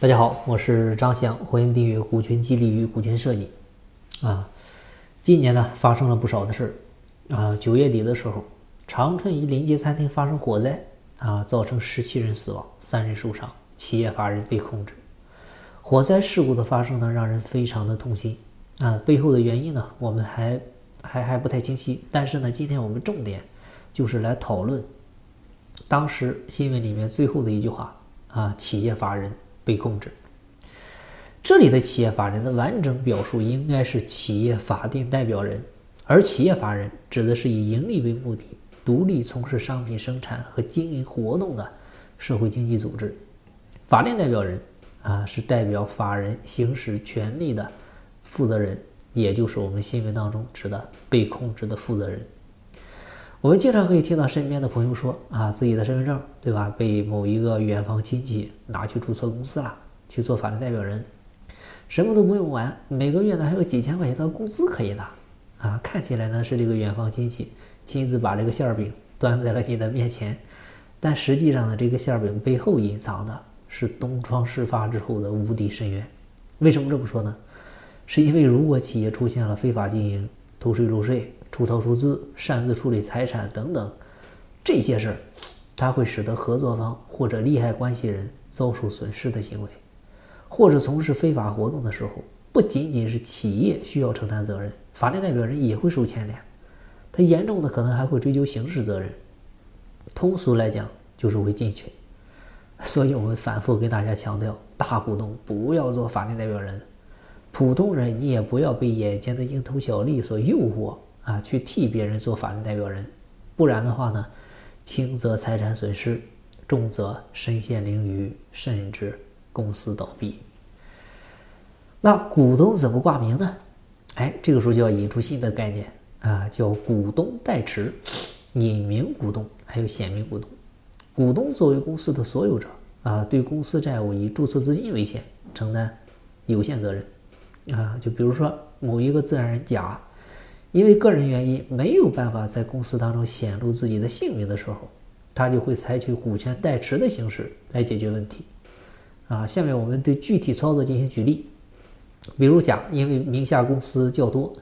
大家好，我是张翔，欢迎订阅股权激励与股权设计。啊，今年呢发生了不少的事儿啊。九月底的时候，长春一临街餐厅发生火灾啊，造成十七人死亡，三人受伤，企业法人被控制。火灾事故的发生呢，让人非常的痛心啊。背后的原因呢，我们还还还不太清晰。但是呢，今天我们重点就是来讨论当时新闻里面最后的一句话啊，企业法人。被控制。这里的企业法人的完整表述应该是企业法定代表人，而企业法人指的是以盈利为目的、独立从事商品生产和经营活动的社会经济组织。法定代表人啊，是代表法人行使权利的负责人，也就是我们新闻当中指的被控制的负责人。我们经常可以听到身边的朋友说啊，自己的身份证，对吧，被某一个远房亲戚拿去注册公司了，去做法定代表人，什么都不用完，每个月呢还有几千块钱的工资可以拿，啊，看起来呢是这个远房亲戚亲自把这个馅饼端在了你的面前，但实际上呢，这个馅饼背后隐藏的是东窗事发之后的无底深渊。为什么这么说呢？是因为如果企业出现了非法经营、偷税漏税。出逃出资、擅自处理财产等等这些事儿，它会使得合作方或者利害关系人遭受损失的行为，或者从事非法活动的时候，不仅仅是企业需要承担责任，法定代表人也会受牵连。他严重的可能还会追究刑事责任。通俗来讲，就是会进去。所以我们反复跟大家强调，大股东不要做法定代表人，普通人你也不要被眼前的蝇头小利所诱惑。啊，去替别人做法定代表人，不然的话呢，轻则财产损失，重则身陷囹圄，甚至公司倒闭。那股东怎么挂名呢？哎，这个时候就要引出新的概念啊，叫股东代持、隐名股东，还有显名股东。股东作为公司的所有者啊，对公司债务以注册资金为限，承担有限责任啊。就比如说某一个自然人甲。因为个人原因没有办法在公司当中显露自己的姓名的时候，他就会采取股权代持的形式来解决问题。啊，下面我们对具体操作进行举例。比如甲因为名下公司较多，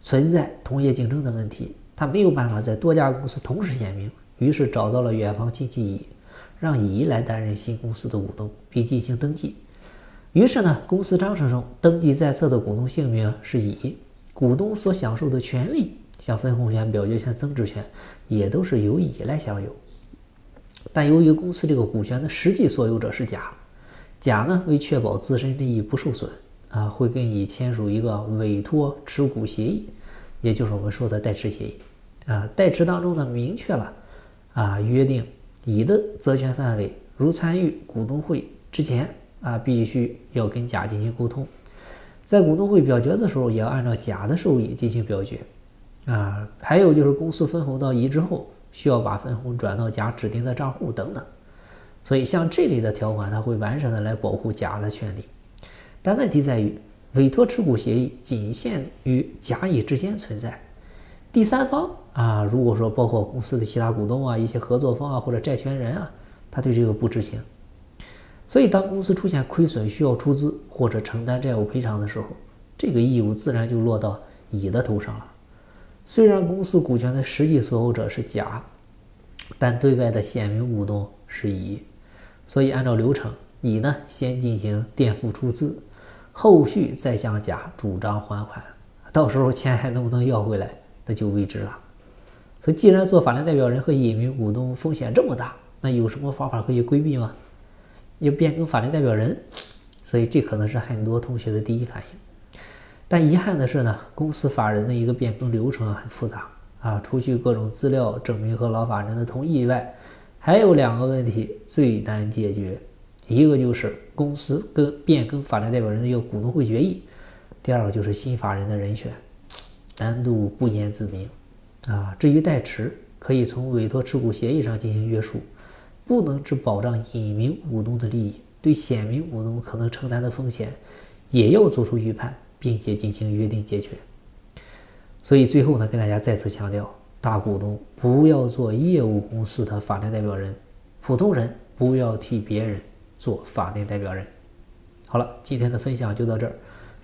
存在同业竞争的问题，他没有办法在多家公司同时显名，于是找到了远房亲戚乙，让乙来担任新公司的股东并进行登记。于是呢，公司章程中登记在册的股东姓名是乙。股东所享受的权利，像分红权、表决权、增值权，也都是由乙来享有。但由于公司这个股权的实际所有者是甲，甲呢为确保自身利益不受损啊，会跟乙签署一个委托持股协议，也就是我们说的代持协议啊。代持当中呢明确了啊，约定乙的责权范围，如参与股东会之前啊，必须要跟甲进行沟通。在股东会表决的时候，也要按照甲的收益进行表决，啊，还有就是公司分红到乙之后，需要把分红转到甲指定的账户等等。所以像这类的条款，它会完善的来保护甲的权利。但问题在于，委托持股协议仅限于甲乙之间存在，第三方啊，如果说包括公司的其他股东啊、一些合作方啊或者债权人啊，他对这个不知情。所以，当公司出现亏损需要出资或者承担债务赔偿的时候，这个义务自然就落到乙的头上了。虽然公司股权的实际所有者是甲，但对外的显名股东是乙。所以，按照流程，乙呢先进行垫付出资，后续再向甲主张还款。到时候钱还能不能要回来，那就未知了。所以，既然做法定代表人和隐名股东风险这么大，那有什么方法可以规避吗？要变更法定代表人，所以这可能是很多同学的第一反应。但遗憾的是呢，公司法人的一个变更流程很复杂啊，除去各种资料证明和老法人的同意以外，还有两个问题最难解决。一个就是公司跟变更法定代表人的一个股东会决议，第二个就是新法人的人选，难度不言自明啊。至于代持，可以从委托持股协议上进行约束。不能只保障隐名股东的利益，对显名股东可能承担的风险也要做出预判，并且进行约定解决。所以最后呢，跟大家再次强调，大股东不要做业务公司的法定代表人，普通人不要替别人做法定代表人。好了，今天的分享就到这儿，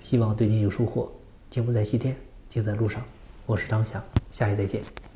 希望对您有收获。节目在西天，尽在路上。我是张翔，下期再见。